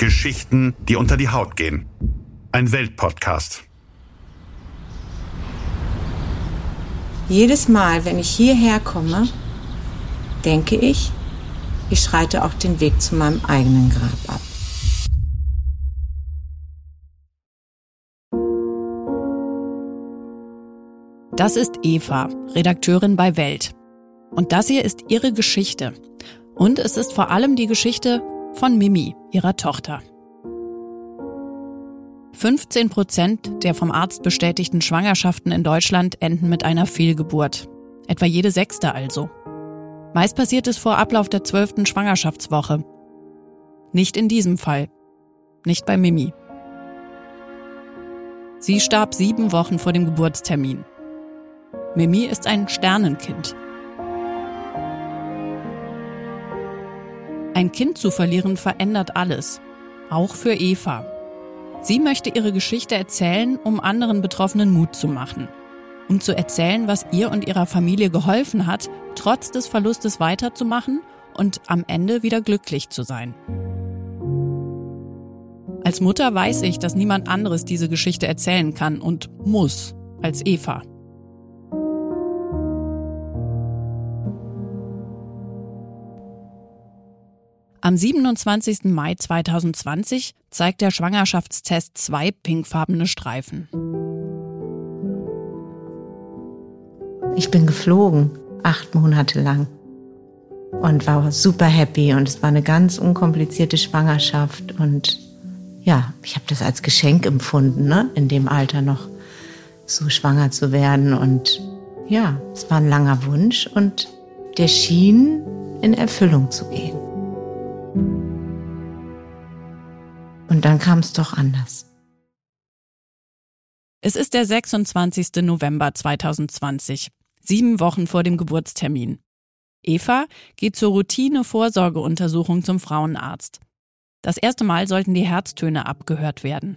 Geschichten, die unter die Haut gehen. Ein Weltpodcast. Jedes Mal, wenn ich hierher komme, denke ich, ich schreite auch den Weg zu meinem eigenen Grab ab. Das ist Eva, Redakteurin bei Welt. Und das hier ist ihre Geschichte. Und es ist vor allem die Geschichte von Mimi, ihrer Tochter. 15 Prozent der vom Arzt bestätigten Schwangerschaften in Deutschland enden mit einer Fehlgeburt. Etwa jede sechste also. Meist passiert es vor Ablauf der zwölften Schwangerschaftswoche. Nicht in diesem Fall. Nicht bei Mimi. Sie starb sieben Wochen vor dem Geburtstermin. Mimi ist ein Sternenkind. Ein Kind zu verlieren verändert alles. Auch für Eva. Sie möchte ihre Geschichte erzählen, um anderen Betroffenen Mut zu machen. Um zu erzählen, was ihr und ihrer Familie geholfen hat, trotz des Verlustes weiterzumachen und am Ende wieder glücklich zu sein. Als Mutter weiß ich, dass niemand anderes diese Geschichte erzählen kann und muss als Eva. Am 27. Mai 2020 zeigt der Schwangerschaftstest zwei pinkfarbene Streifen. Ich bin geflogen, acht Monate lang. Und war super happy und es war eine ganz unkomplizierte Schwangerschaft. Und ja, ich habe das als Geschenk empfunden, ne? in dem Alter noch so schwanger zu werden. Und ja, es war ein langer Wunsch und der schien in Erfüllung zu gehen. Und dann kam es doch anders. Es ist der 26. November 2020, sieben Wochen vor dem Geburtstermin. Eva geht zur Routine-Vorsorgeuntersuchung zum Frauenarzt. Das erste Mal sollten die Herztöne abgehört werden.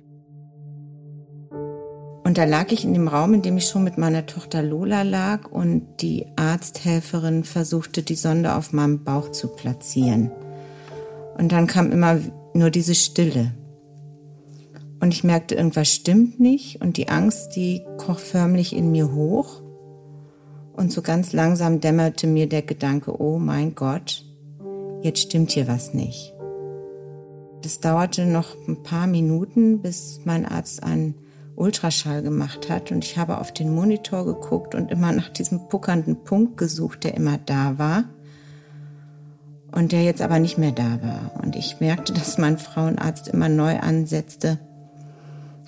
Und da lag ich in dem Raum, in dem ich schon mit meiner Tochter Lola lag und die Arzthelferin versuchte, die Sonde auf meinem Bauch zu platzieren. Und dann kam immer nur diese Stille. Und ich merkte, irgendwas stimmt nicht und die Angst, die kroch förmlich in mir hoch. Und so ganz langsam dämmerte mir der Gedanke, oh mein Gott, jetzt stimmt hier was nicht. Das dauerte noch ein paar Minuten, bis mein Arzt einen Ultraschall gemacht hat und ich habe auf den Monitor geguckt und immer nach diesem puckernden Punkt gesucht, der immer da war und der jetzt aber nicht mehr da war. Und ich merkte, dass mein Frauenarzt immer neu ansetzte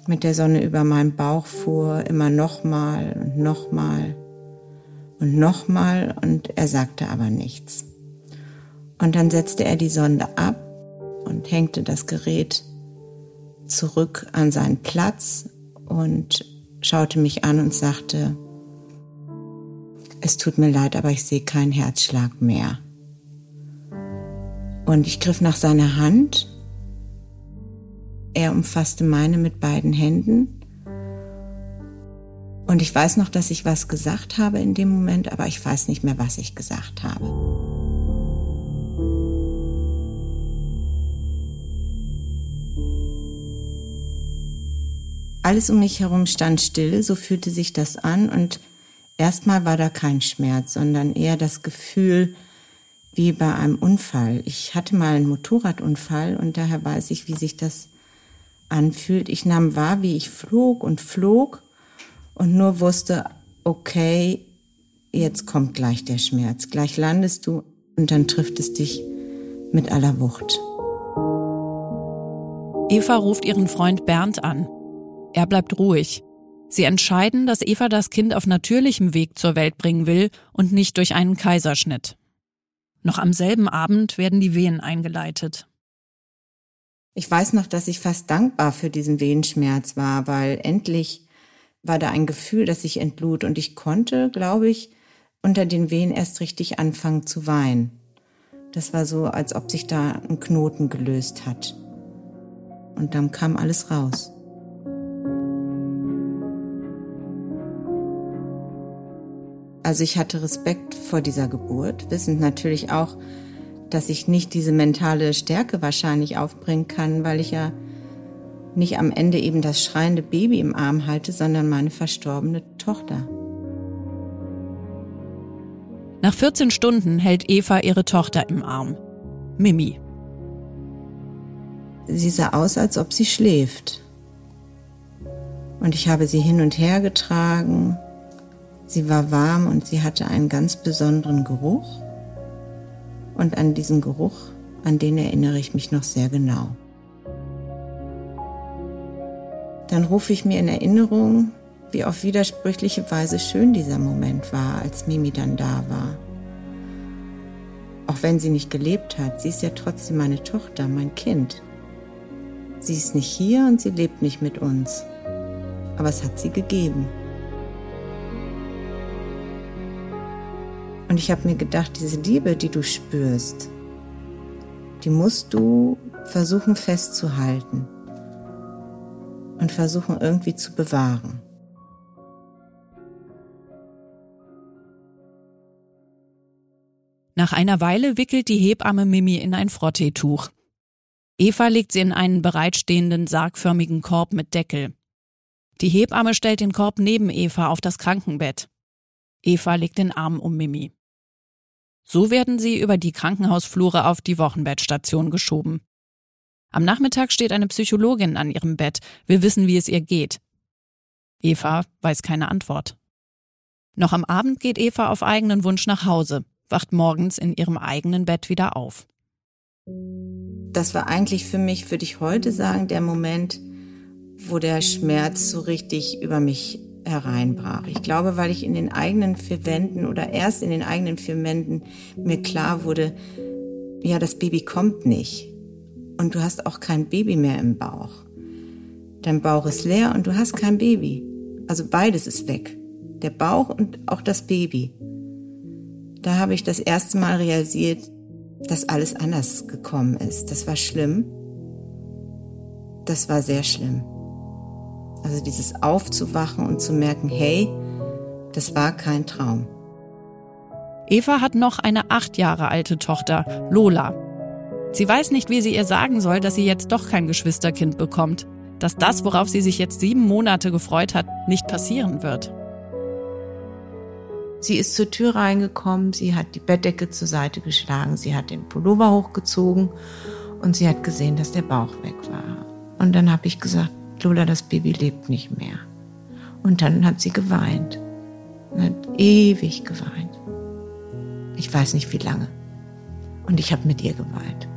mit der Sonne über meinen Bauch fuhr, immer nochmal und nochmal und nochmal und er sagte aber nichts. Und dann setzte er die Sonde ab und hängte das Gerät zurück an seinen Platz und schaute mich an und sagte, es tut mir leid, aber ich sehe keinen Herzschlag mehr. Und ich griff nach seiner Hand er umfasste meine mit beiden Händen. Und ich weiß noch, dass ich was gesagt habe in dem Moment, aber ich weiß nicht mehr, was ich gesagt habe. Alles um mich herum stand still, so fühlte sich das an und erstmal war da kein Schmerz, sondern eher das Gefühl wie bei einem Unfall. Ich hatte mal einen Motorradunfall und daher weiß ich, wie sich das anfühlt. Ich nahm wahr, wie ich flog und flog und nur wusste, okay, jetzt kommt gleich der Schmerz. Gleich landest du und dann trifft es dich mit aller Wucht. Eva ruft ihren Freund Bernd an. Er bleibt ruhig. Sie entscheiden, dass Eva das Kind auf natürlichem Weg zur Welt bringen will und nicht durch einen Kaiserschnitt. Noch am selben Abend werden die Wehen eingeleitet. Ich weiß noch, dass ich fast dankbar für diesen Wehenschmerz war, weil endlich war da ein Gefühl, dass ich entlud und ich konnte, glaube ich, unter den Wehen erst richtig anfangen zu weinen. Das war so, als ob sich da ein Knoten gelöst hat. Und dann kam alles raus. Also ich hatte Respekt vor dieser Geburt, wissend natürlich auch, dass ich nicht diese mentale Stärke wahrscheinlich aufbringen kann, weil ich ja nicht am Ende eben das schreiende Baby im Arm halte, sondern meine verstorbene Tochter. Nach 14 Stunden hält Eva ihre Tochter im Arm. Mimi. Sie sah aus, als ob sie schläft. Und ich habe sie hin und her getragen. Sie war warm und sie hatte einen ganz besonderen Geruch. Und an diesen Geruch, an den erinnere ich mich noch sehr genau. Dann rufe ich mir in Erinnerung, wie auf widersprüchliche Weise schön dieser Moment war, als Mimi dann da war. Auch wenn sie nicht gelebt hat, sie ist ja trotzdem meine Tochter, mein Kind. Sie ist nicht hier und sie lebt nicht mit uns. Aber es hat sie gegeben. Und ich habe mir gedacht, diese Liebe, die du spürst, die musst du versuchen festzuhalten und versuchen irgendwie zu bewahren. Nach einer Weile wickelt die Hebamme Mimi in ein Frotteetuch. Eva legt sie in einen bereitstehenden sargförmigen Korb mit Deckel. Die Hebamme stellt den Korb neben Eva auf das Krankenbett. Eva legt den Arm um Mimi. So werden sie über die Krankenhausflure auf die Wochenbettstation geschoben. Am Nachmittag steht eine Psychologin an ihrem Bett, will wissen, wie es ihr geht. Eva weiß keine Antwort. Noch am Abend geht Eva auf eigenen Wunsch nach Hause, wacht morgens in ihrem eigenen Bett wieder auf. Das war eigentlich für mich, würde ich heute sagen, der Moment, wo der Schmerz so richtig über mich hereinbrach. Ich glaube, weil ich in den eigenen vier Wänden oder erst in den eigenen vier Wänden mir klar wurde, ja, das Baby kommt nicht. Und du hast auch kein Baby mehr im Bauch. Dein Bauch ist leer und du hast kein Baby. Also beides ist weg. Der Bauch und auch das Baby. Da habe ich das erste Mal realisiert, dass alles anders gekommen ist. Das war schlimm. Das war sehr schlimm. Also dieses Aufzuwachen und zu merken, hey, das war kein Traum. Eva hat noch eine acht Jahre alte Tochter, Lola. Sie weiß nicht, wie sie ihr sagen soll, dass sie jetzt doch kein Geschwisterkind bekommt. Dass das, worauf sie sich jetzt sieben Monate gefreut hat, nicht passieren wird. Sie ist zur Tür reingekommen, sie hat die Bettdecke zur Seite geschlagen, sie hat den Pullover hochgezogen und sie hat gesehen, dass der Bauch weg war. Und dann habe ich gesagt, Lola, das Baby lebt nicht mehr. Und dann hat sie geweint. Hat ewig geweint. Ich weiß nicht wie lange. Und ich habe mit ihr geweint.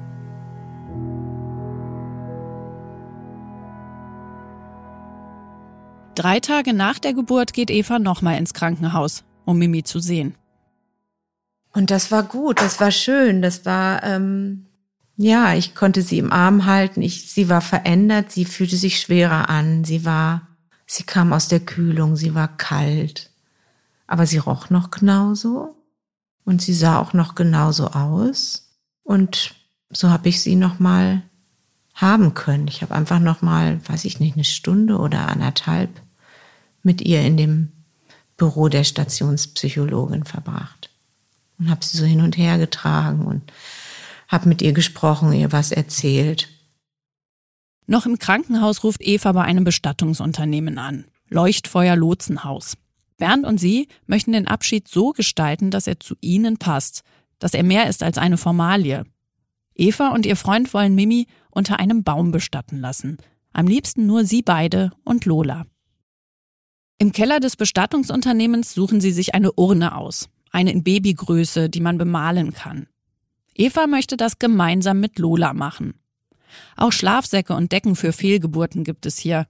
Drei Tage nach der Geburt geht Eva nochmal ins Krankenhaus, um Mimi zu sehen. Und das war gut, das war schön, das war ähm, ja, ich konnte sie im Arm halten. Ich, sie war verändert, sie fühlte sich schwerer an. Sie war, sie kam aus der Kühlung, sie war kalt. Aber sie roch noch genauso. Und sie sah auch noch genauso aus. Und so habe ich sie noch mal haben können. Ich habe einfach noch mal, weiß ich nicht, eine Stunde oder anderthalb mit ihr in dem Büro der Stationspsychologin verbracht und habe sie so hin und her getragen und habe mit ihr gesprochen, ihr was erzählt. Noch im Krankenhaus ruft Eva bei einem Bestattungsunternehmen an. Leuchtfeuer Lotsenhaus. Bernd und sie möchten den Abschied so gestalten, dass er zu ihnen passt, dass er mehr ist als eine Formalie. Eva und ihr Freund wollen Mimi unter einem Baum bestatten lassen. Am liebsten nur sie beide und Lola. Im Keller des Bestattungsunternehmens suchen sie sich eine Urne aus. Eine in Babygröße, die man bemalen kann. Eva möchte das gemeinsam mit Lola machen. Auch Schlafsäcke und Decken für Fehlgeburten gibt es hier.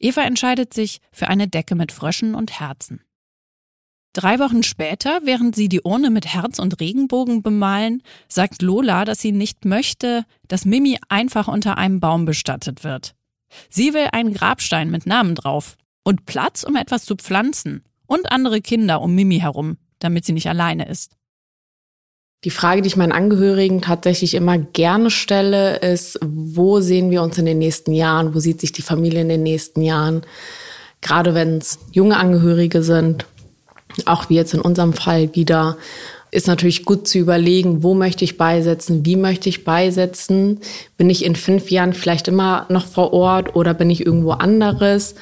Eva entscheidet sich für eine Decke mit Fröschen und Herzen. Drei Wochen später, während sie die Urne mit Herz und Regenbogen bemalen, sagt Lola, dass sie nicht möchte, dass Mimi einfach unter einem Baum bestattet wird. Sie will einen Grabstein mit Namen drauf und Platz, um etwas zu pflanzen und andere Kinder um Mimi herum, damit sie nicht alleine ist. Die Frage, die ich meinen Angehörigen tatsächlich immer gerne stelle, ist, wo sehen wir uns in den nächsten Jahren? Wo sieht sich die Familie in den nächsten Jahren? Gerade wenn es junge Angehörige sind, auch wie jetzt in unserem Fall wieder. ist natürlich gut zu überlegen, wo möchte ich beisetzen, wie möchte ich beisetzen. Bin ich in fünf Jahren vielleicht immer noch vor Ort oder bin ich irgendwo anderes?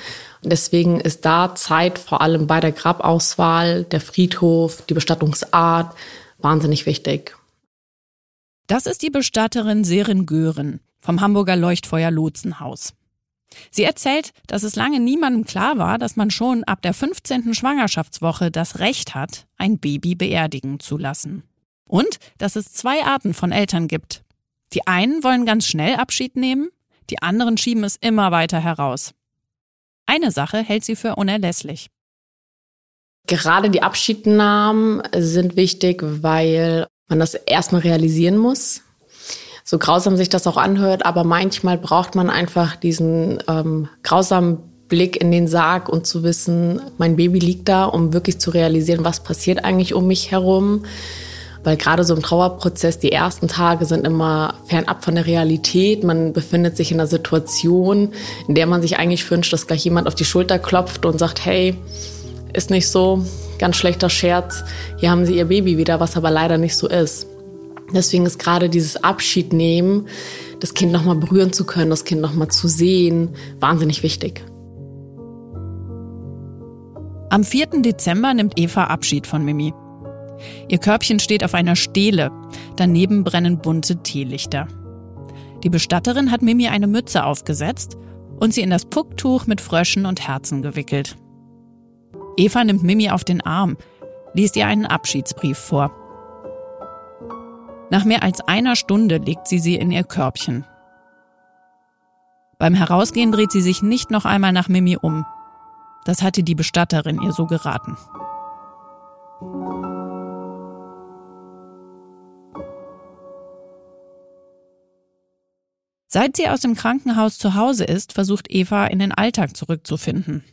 Deswegen ist da Zeit vor allem bei der Grabauswahl, der Friedhof, die Bestattungsart wahnsinnig wichtig. Das ist die Bestatterin Serin Gören vom Hamburger Leuchtfeuer Lotsenhaus. Sie erzählt, dass es lange niemandem klar war, dass man schon ab der 15. Schwangerschaftswoche das Recht hat, ein Baby beerdigen zu lassen. Und dass es zwei Arten von Eltern gibt. Die einen wollen ganz schnell Abschied nehmen, die anderen schieben es immer weiter heraus. Eine Sache hält sie für unerlässlich. Gerade die Abschiednahmen sind wichtig, weil man das erstmal realisieren muss so grausam sich das auch anhört, aber manchmal braucht man einfach diesen ähm, grausamen Blick in den Sarg und zu wissen, mein Baby liegt da, um wirklich zu realisieren, was passiert eigentlich um mich herum. Weil gerade so im Trauerprozess, die ersten Tage sind immer fernab von der Realität. Man befindet sich in einer Situation, in der man sich eigentlich wünscht, dass gleich jemand auf die Schulter klopft und sagt, hey, ist nicht so, ganz schlechter Scherz, hier haben Sie Ihr Baby wieder, was aber leider nicht so ist. Deswegen ist gerade dieses Abschied nehmen, das Kind nochmal berühren zu können, das Kind nochmal zu sehen, wahnsinnig wichtig. Am 4. Dezember nimmt Eva Abschied von Mimi. Ihr Körbchen steht auf einer Stele, daneben brennen bunte Teelichter. Die Bestatterin hat Mimi eine Mütze aufgesetzt und sie in das Pucktuch mit Fröschen und Herzen gewickelt. Eva nimmt Mimi auf den Arm, liest ihr einen Abschiedsbrief vor. Nach mehr als einer Stunde legt sie sie in ihr Körbchen. Beim Herausgehen dreht sie sich nicht noch einmal nach Mimi um. Das hatte die Bestatterin ihr so geraten. Seit sie aus dem Krankenhaus zu Hause ist, versucht Eva in den Alltag zurückzufinden.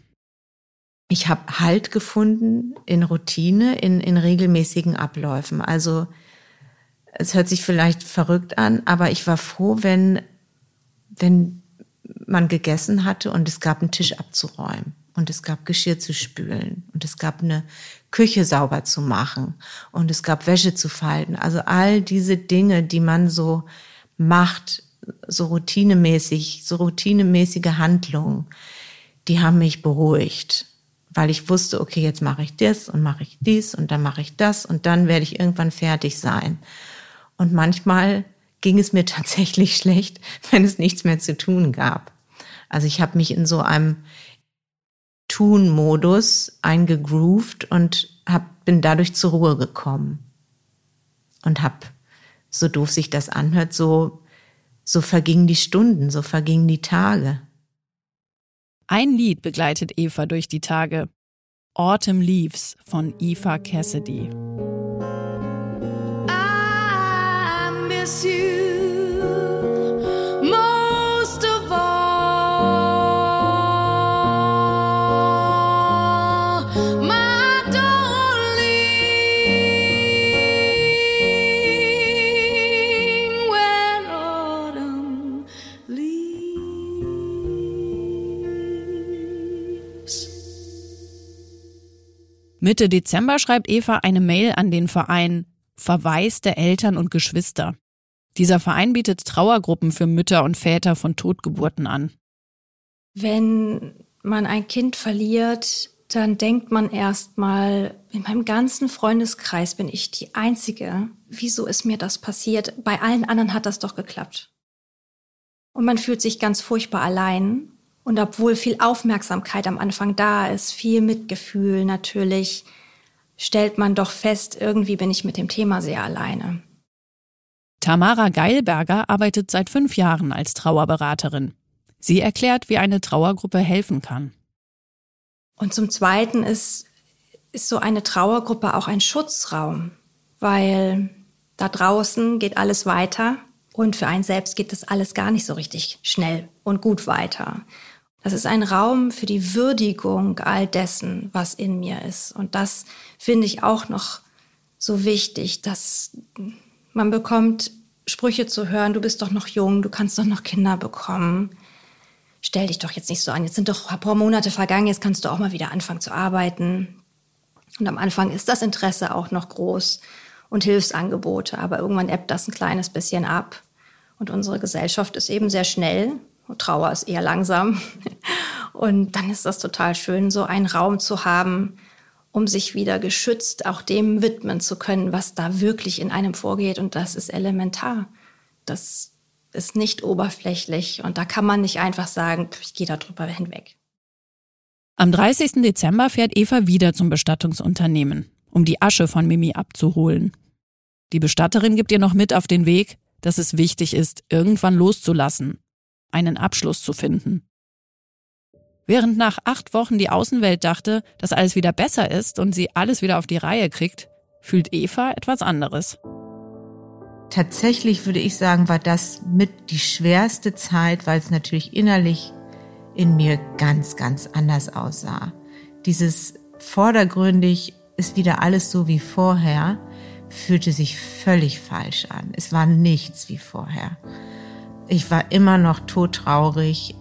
Ich habe Halt gefunden in Routine, in, in regelmäßigen Abläufen. Also es hört sich vielleicht verrückt an, aber ich war froh, wenn, wenn man gegessen hatte und es gab einen Tisch abzuräumen und es gab Geschirr zu spülen und es gab eine Küche sauber zu machen und es gab Wäsche zu falten. Also all diese Dinge, die man so macht, so routinemäßig, so routinemäßige Handlungen, die haben mich beruhigt, weil ich wusste, okay, jetzt mache ich das und mache ich dies und dann mache ich das und dann werde ich irgendwann fertig sein. Und manchmal ging es mir tatsächlich schlecht, wenn es nichts mehr zu tun gab. Also ich habe mich in so einem Tun-Modus eingegroovt und hab, bin dadurch zur Ruhe gekommen. Und habe, so doof sich das anhört, so, so vergingen die Stunden, so vergingen die Tage. Ein Lied begleitet Eva durch die Tage. Autumn Leaves von Eva Cassidy. miss you Mitte Dezember schreibt Eva eine Mail an den Verein Verwaiste Eltern und Geschwister. Dieser Verein bietet Trauergruppen für Mütter und Väter von Totgeburten an. Wenn man ein Kind verliert, dann denkt man erstmal, in meinem ganzen Freundeskreis bin ich die Einzige. Wieso ist mir das passiert? Bei allen anderen hat das doch geklappt. Und man fühlt sich ganz furchtbar allein. Und obwohl viel Aufmerksamkeit am Anfang da ist, viel Mitgefühl natürlich, stellt man doch fest, irgendwie bin ich mit dem Thema sehr alleine. Tamara Geilberger arbeitet seit fünf Jahren als Trauerberaterin. Sie erklärt, wie eine Trauergruppe helfen kann. Und zum Zweiten ist, ist so eine Trauergruppe auch ein Schutzraum, weil da draußen geht alles weiter und für einen selbst geht das alles gar nicht so richtig schnell und gut weiter. Das ist ein Raum für die Würdigung all dessen, was in mir ist. Und das finde ich auch noch so wichtig, dass man bekommt Sprüche zu hören, du bist doch noch jung, du kannst doch noch Kinder bekommen. Stell dich doch jetzt nicht so an. Jetzt sind doch ein paar Monate vergangen, jetzt kannst du auch mal wieder anfangen zu arbeiten. Und am Anfang ist das Interesse auch noch groß. und Hilfsangebote. Aber irgendwann ebbt das ein kleines bisschen ab. Und unsere Gesellschaft ist eben sehr schnell. Trauer ist eher langsam. Und dann ist das total schön, so einen Raum zu haben, um sich wieder geschützt auch dem widmen zu können, was da wirklich in einem vorgeht. Und das ist elementar. Das ist nicht oberflächlich. Und da kann man nicht einfach sagen, ich gehe da drüber hinweg. Am 30. Dezember fährt Eva wieder zum Bestattungsunternehmen, um die Asche von Mimi abzuholen. Die Bestatterin gibt ihr noch mit auf den Weg, dass es wichtig ist, irgendwann loszulassen, einen Abschluss zu finden. Während nach acht Wochen die Außenwelt dachte, dass alles wieder besser ist und sie alles wieder auf die Reihe kriegt, fühlt Eva etwas anderes. Tatsächlich würde ich sagen, war das mit die schwerste Zeit, weil es natürlich innerlich in mir ganz, ganz anders aussah. Dieses vordergründig ist wieder alles so wie vorher, fühlte sich völlig falsch an. Es war nichts wie vorher. Ich war immer noch todtraurig.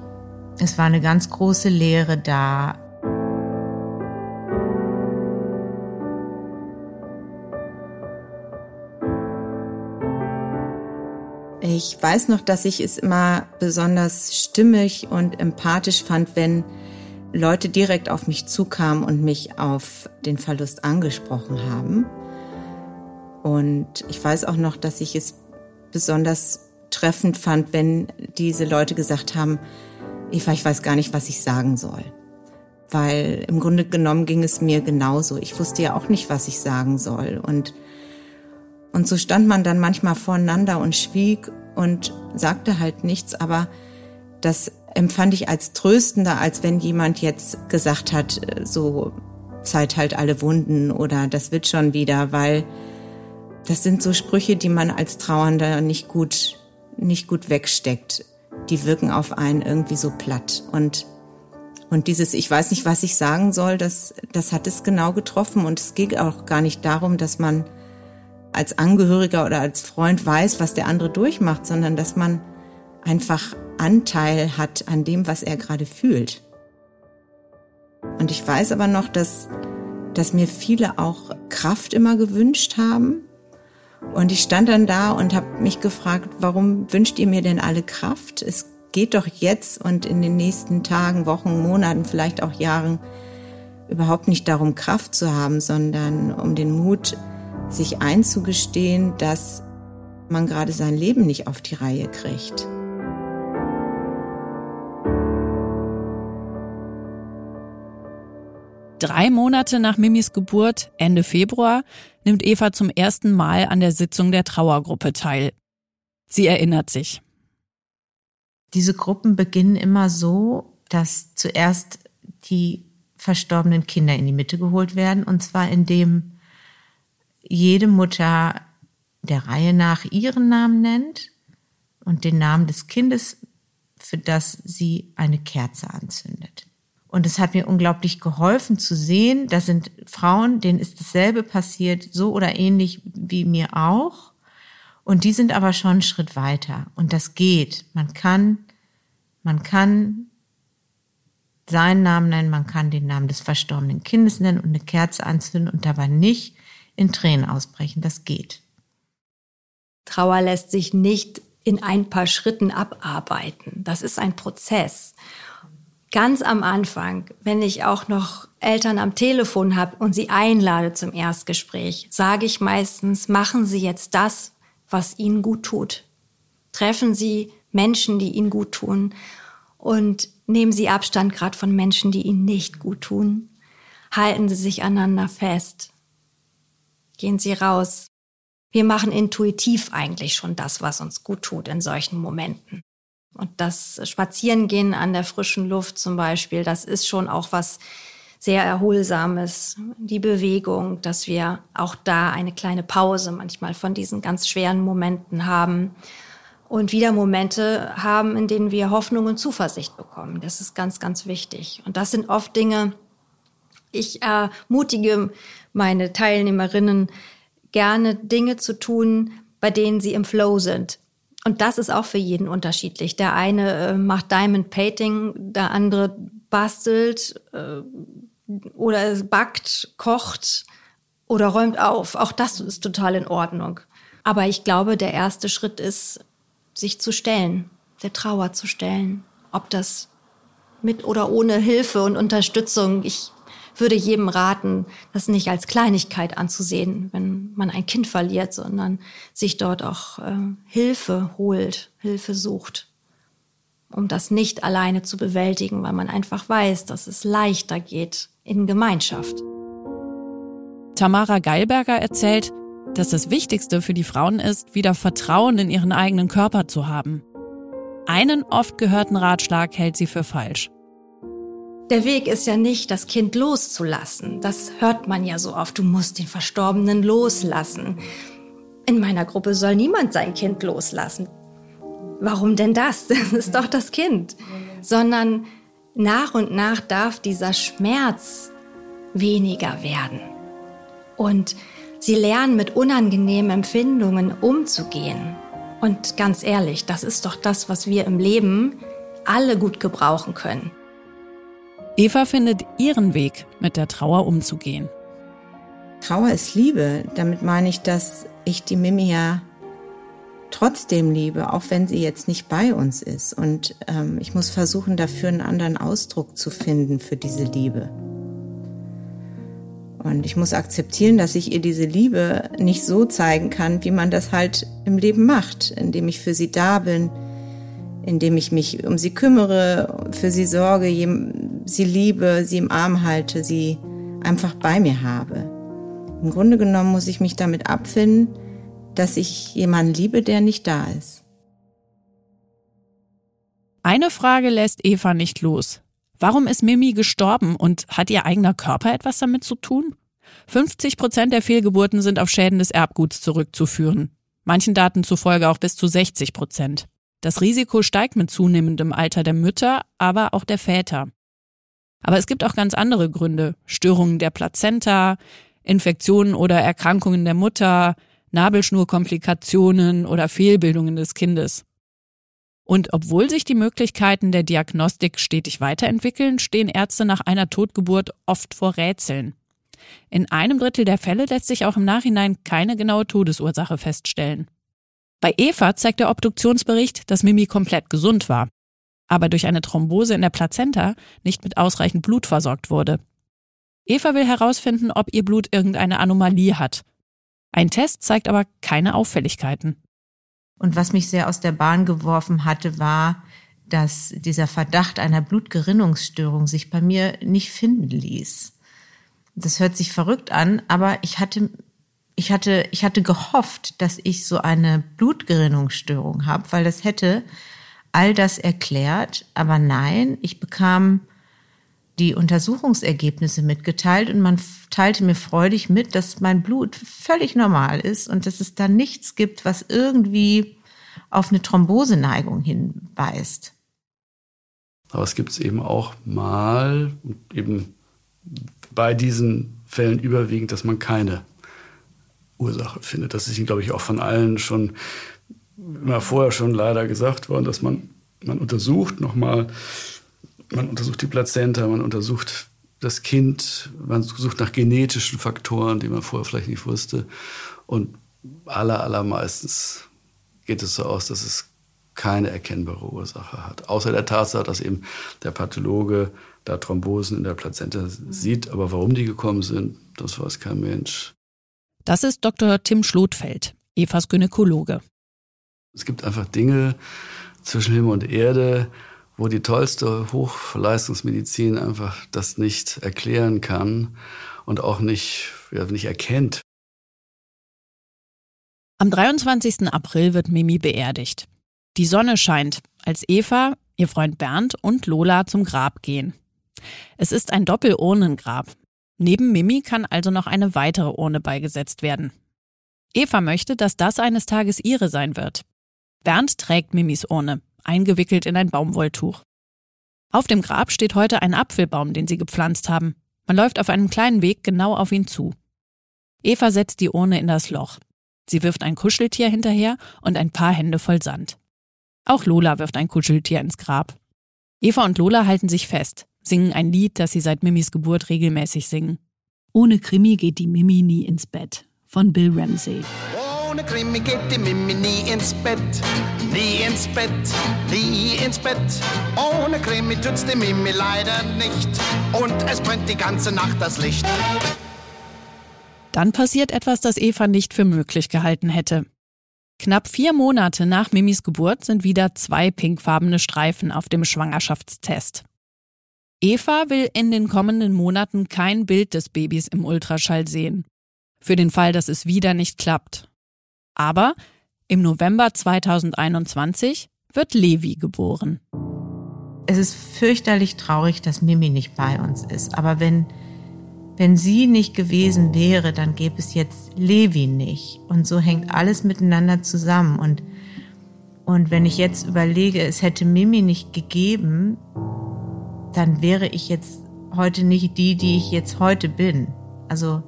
Es war eine ganz große Leere da. Ich weiß noch, dass ich es immer besonders stimmig und empathisch fand, wenn Leute direkt auf mich zukamen und mich auf den Verlust angesprochen haben. Und ich weiß auch noch, dass ich es besonders treffend fand, wenn diese Leute gesagt haben, Eva, ich weiß gar nicht, was ich sagen soll. Weil im Grunde genommen ging es mir genauso. Ich wusste ja auch nicht, was ich sagen soll. Und und so stand man dann manchmal voreinander und schwieg und sagte halt nichts, aber das empfand ich als tröstender, als wenn jemand jetzt gesagt hat, so Zeit halt alle Wunden oder das wird schon wieder, weil das sind so Sprüche, die man als Trauernder nicht gut, nicht gut wegsteckt. Die wirken auf einen irgendwie so platt und und dieses, ich weiß nicht, was ich sagen soll, das, das hat es genau getroffen. Und es geht auch gar nicht darum, dass man als Angehöriger oder als Freund weiß, was der andere durchmacht, sondern dass man einfach Anteil hat an dem, was er gerade fühlt. Und ich weiß aber noch, dass, dass mir viele auch Kraft immer gewünscht haben. Und ich stand dann da und habe mich gefragt, warum wünscht ihr mir denn alle Kraft? Es geht doch jetzt und in den nächsten Tagen, Wochen, Monaten, vielleicht auch Jahren überhaupt nicht darum, Kraft zu haben, sondern um den Mut, sich einzugestehen, dass man gerade sein Leben nicht auf die Reihe kriegt. Drei Monate nach Mimis Geburt, Ende Februar, nimmt Eva zum ersten Mal an der Sitzung der Trauergruppe teil. Sie erinnert sich. Diese Gruppen beginnen immer so, dass zuerst die verstorbenen Kinder in die Mitte geholt werden, und zwar indem jede Mutter der Reihe nach ihren Namen nennt und den Namen des Kindes, für das sie eine Kerze anzündet. Und es hat mir unglaublich geholfen zu sehen, da sind Frauen, denen ist dasselbe passiert, so oder ähnlich wie mir auch. Und die sind aber schon einen Schritt weiter. Und das geht. Man kann, man kann seinen Namen nennen, man kann den Namen des verstorbenen Kindes nennen und eine Kerze anzünden und dabei nicht in Tränen ausbrechen. Das geht. Trauer lässt sich nicht in ein paar Schritten abarbeiten. Das ist ein Prozess. Ganz am Anfang, wenn ich auch noch Eltern am Telefon habe und sie einlade zum Erstgespräch, sage ich meistens, machen Sie jetzt das, was Ihnen gut tut. Treffen Sie Menschen, die Ihnen gut tun und nehmen Sie Abstand gerade von Menschen, die Ihnen nicht gut tun. Halten Sie sich aneinander fest. Gehen Sie raus. Wir machen intuitiv eigentlich schon das, was uns gut tut in solchen Momenten. Und das Spazierengehen an der frischen Luft zum Beispiel, das ist schon auch was sehr Erholsames. Die Bewegung, dass wir auch da eine kleine Pause manchmal von diesen ganz schweren Momenten haben und wieder Momente haben, in denen wir Hoffnung und Zuversicht bekommen. Das ist ganz, ganz wichtig. Und das sind oft Dinge, ich ermutige meine Teilnehmerinnen gerne Dinge zu tun, bei denen sie im Flow sind. Und das ist auch für jeden unterschiedlich. Der eine äh, macht Diamond Painting, der andere bastelt äh, oder backt, kocht. oder räumt auf. Auch das ist total in Ordnung. Aber ich glaube, der erste Schritt ist, sich zu stellen, der Trauer zu stellen. Ob das mit oder ohne Hilfe und Unterstützung. Ich würde jedem raten, das nicht als Kleinigkeit anzusehen, wenn man ein Kind verliert, sondern sich dort auch äh, Hilfe holt, Hilfe sucht, um das nicht alleine zu bewältigen, weil man einfach weiß, dass es leichter geht in Gemeinschaft. Tamara Geilberger erzählt, dass das Wichtigste für die Frauen ist, wieder Vertrauen in ihren eigenen Körper zu haben. Einen oft gehörten Ratschlag hält sie für falsch. Der Weg ist ja nicht, das Kind loszulassen. Das hört man ja so oft. Du musst den Verstorbenen loslassen. In meiner Gruppe soll niemand sein Kind loslassen. Warum denn das? Das ist doch das Kind. Sondern nach und nach darf dieser Schmerz weniger werden. Und sie lernen mit unangenehmen Empfindungen umzugehen. Und ganz ehrlich, das ist doch das, was wir im Leben alle gut gebrauchen können. Eva findet ihren Weg, mit der Trauer umzugehen. Trauer ist Liebe. Damit meine ich, dass ich die Mimi ja trotzdem liebe, auch wenn sie jetzt nicht bei uns ist. Und ähm, ich muss versuchen, dafür einen anderen Ausdruck zu finden für diese Liebe. Und ich muss akzeptieren, dass ich ihr diese Liebe nicht so zeigen kann, wie man das halt im Leben macht, indem ich für sie da bin, indem ich mich um sie kümmere, für sie sorge, sie liebe, sie im Arm halte, sie einfach bei mir habe. Im Grunde genommen muss ich mich damit abfinden, dass ich jemanden liebe, der nicht da ist. Eine Frage lässt Eva nicht los. Warum ist Mimi gestorben und hat ihr eigener Körper etwas damit zu tun? 50 Prozent der Fehlgeburten sind auf Schäden des Erbguts zurückzuführen. Manchen Daten zufolge auch bis zu 60 Prozent. Das Risiko steigt mit zunehmendem Alter der Mütter, aber auch der Väter. Aber es gibt auch ganz andere Gründe. Störungen der Plazenta, Infektionen oder Erkrankungen der Mutter, Nabelschnurkomplikationen oder Fehlbildungen des Kindes. Und obwohl sich die Möglichkeiten der Diagnostik stetig weiterentwickeln, stehen Ärzte nach einer Totgeburt oft vor Rätseln. In einem Drittel der Fälle lässt sich auch im Nachhinein keine genaue Todesursache feststellen. Bei Eva zeigt der Obduktionsbericht, dass Mimi komplett gesund war, aber durch eine Thrombose in der Plazenta nicht mit ausreichend Blut versorgt wurde. Eva will herausfinden, ob ihr Blut irgendeine Anomalie hat. Ein Test zeigt aber keine Auffälligkeiten. Und was mich sehr aus der Bahn geworfen hatte, war, dass dieser Verdacht einer Blutgerinnungsstörung sich bei mir nicht finden ließ. Das hört sich verrückt an, aber ich hatte ich hatte, ich hatte gehofft, dass ich so eine Blutgerinnungsstörung habe, weil das hätte all das erklärt. Aber nein, ich bekam die Untersuchungsergebnisse mitgeteilt und man teilte mir freudig mit, dass mein Blut völlig normal ist und dass es da nichts gibt, was irgendwie auf eine Thromboseneigung hinweist. Aber es gibt es eben auch mal eben bei diesen Fällen überwiegend, dass man keine Ursache findet. Das ist glaube ich, auch von allen schon immer vorher schon leider gesagt worden, dass man, man untersucht nochmal, man untersucht die Plazenta, man untersucht das Kind, man sucht nach genetischen Faktoren, die man vorher vielleicht nicht wusste. Und aller, allermeistens geht es so aus, dass es keine erkennbare Ursache hat. Außer der Tatsache, dass eben der Pathologe da Thrombosen in der Plazenta sieht. Aber warum die gekommen sind, das weiß kein Mensch. Das ist Dr. Tim Schlotfeld, Evas Gynäkologe. Es gibt einfach Dinge zwischen Himmel und Erde, wo die tollste Hochleistungsmedizin einfach das nicht erklären kann und auch nicht, ja, nicht erkennt. Am 23. April wird Mimi beerdigt. Die Sonne scheint, als Eva, ihr Freund Bernd und Lola zum Grab gehen. Es ist ein Doppelurnengrab. Neben Mimi kann also noch eine weitere Urne beigesetzt werden. Eva möchte, dass das eines Tages ihre sein wird. Bernd trägt Mimis Urne, eingewickelt in ein Baumwolltuch. Auf dem Grab steht heute ein Apfelbaum, den sie gepflanzt haben. Man läuft auf einem kleinen Weg genau auf ihn zu. Eva setzt die Urne in das Loch. Sie wirft ein Kuscheltier hinterher und ein paar Hände voll Sand. Auch Lola wirft ein Kuscheltier ins Grab. Eva und Lola halten sich fest singen ein Lied, das sie seit Mimis Geburt regelmäßig singen. Ohne Krimi geht die Mimi nie ins Bett von Bill Ramsey. Ohne Krimi geht die Mimi nie ins Bett, nie ins Bett, nie ins Bett. Ohne Krimi tut's die Mimi leider nicht und es brennt die ganze Nacht das Licht. Dann passiert etwas, das Eva nicht für möglich gehalten hätte. Knapp vier Monate nach Mimis Geburt sind wieder zwei pinkfarbene Streifen auf dem Schwangerschaftstest. Eva will in den kommenden Monaten kein Bild des Babys im Ultraschall sehen. Für den Fall, dass es wieder nicht klappt. Aber im November 2021 wird Levi geboren. Es ist fürchterlich traurig, dass Mimi nicht bei uns ist. Aber wenn, wenn sie nicht gewesen wäre, dann gäbe es jetzt Levi nicht. Und so hängt alles miteinander zusammen. Und, und wenn ich jetzt überlege, es hätte Mimi nicht gegeben, dann wäre ich jetzt heute nicht die, die ich jetzt heute bin. Also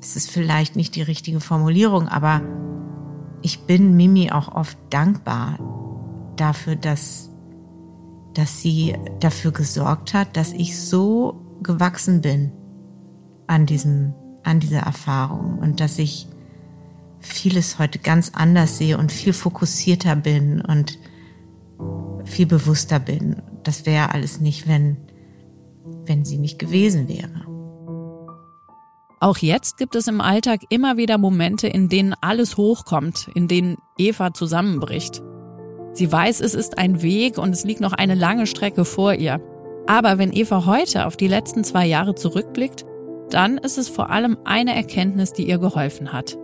es ist vielleicht nicht die richtige Formulierung, aber ich bin Mimi auch oft dankbar dafür, dass, dass sie dafür gesorgt hat, dass ich so gewachsen bin an diesem, an dieser Erfahrung und dass ich vieles heute ganz anders sehe und viel fokussierter bin und viel bewusster bin. Das wäre alles nicht, wenn, wenn sie nicht gewesen wäre. Auch jetzt gibt es im Alltag immer wieder Momente, in denen alles hochkommt, in denen Eva zusammenbricht. Sie weiß, es ist ein Weg und es liegt noch eine lange Strecke vor ihr. Aber wenn Eva heute auf die letzten zwei Jahre zurückblickt, dann ist es vor allem eine Erkenntnis, die ihr geholfen hat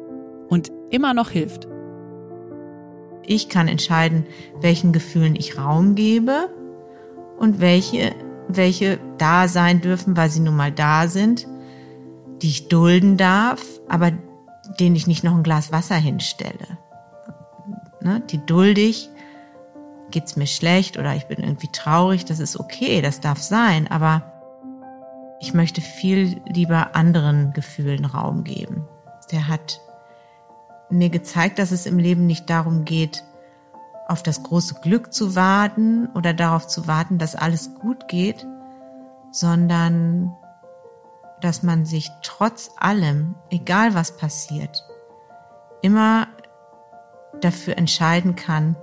und immer noch hilft. Ich kann entscheiden, welchen Gefühlen ich Raum gebe und welche, welche da sein dürfen, weil sie nun mal da sind die ich dulden darf, aber denen ich nicht noch ein Glas Wasser hinstelle. Ne? Die dulde ich, geht's mir schlecht oder ich bin irgendwie traurig, das ist okay, das darf sein, aber ich möchte viel lieber anderen Gefühlen Raum geben. Der hat mir gezeigt, dass es im Leben nicht darum geht, auf das große Glück zu warten oder darauf zu warten, dass alles gut geht, sondern dass man sich trotz allem, egal was passiert, immer dafür entscheiden kann,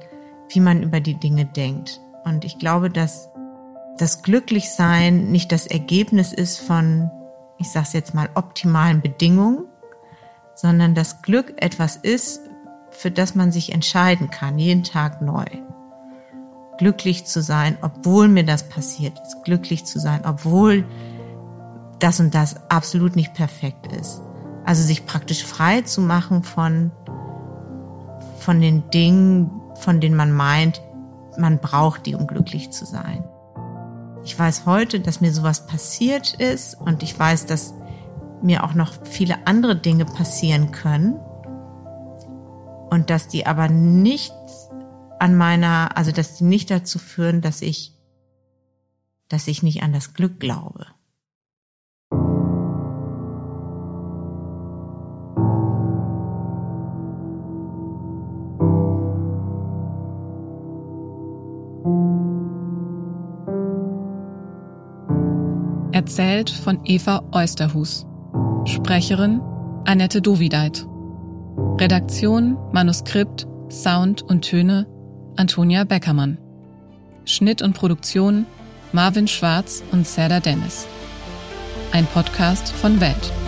wie man über die Dinge denkt. Und ich glaube, dass das Glücklichsein nicht das Ergebnis ist von, ich sage es jetzt mal, optimalen Bedingungen, sondern das Glück etwas ist, für das man sich entscheiden kann, jeden Tag neu. Glücklich zu sein, obwohl mir das passiert ist. Glücklich zu sein, obwohl das und das absolut nicht perfekt ist. Also sich praktisch frei zu machen von, von den Dingen, von denen man meint, man braucht die, um glücklich zu sein. Ich weiß heute, dass mir sowas passiert ist und ich weiß, dass mir auch noch viele andere Dinge passieren können und dass die aber nichts an meiner, also dass die nicht dazu führen, dass ich, dass ich nicht an das Glück glaube. Erzählt von Eva Eusterhus. Sprecherin Annette Dovideit. Redaktion, Manuskript, Sound und Töne Antonia Beckermann. Schnitt und Produktion Marvin Schwarz und Serda Dennis. Ein Podcast von Welt.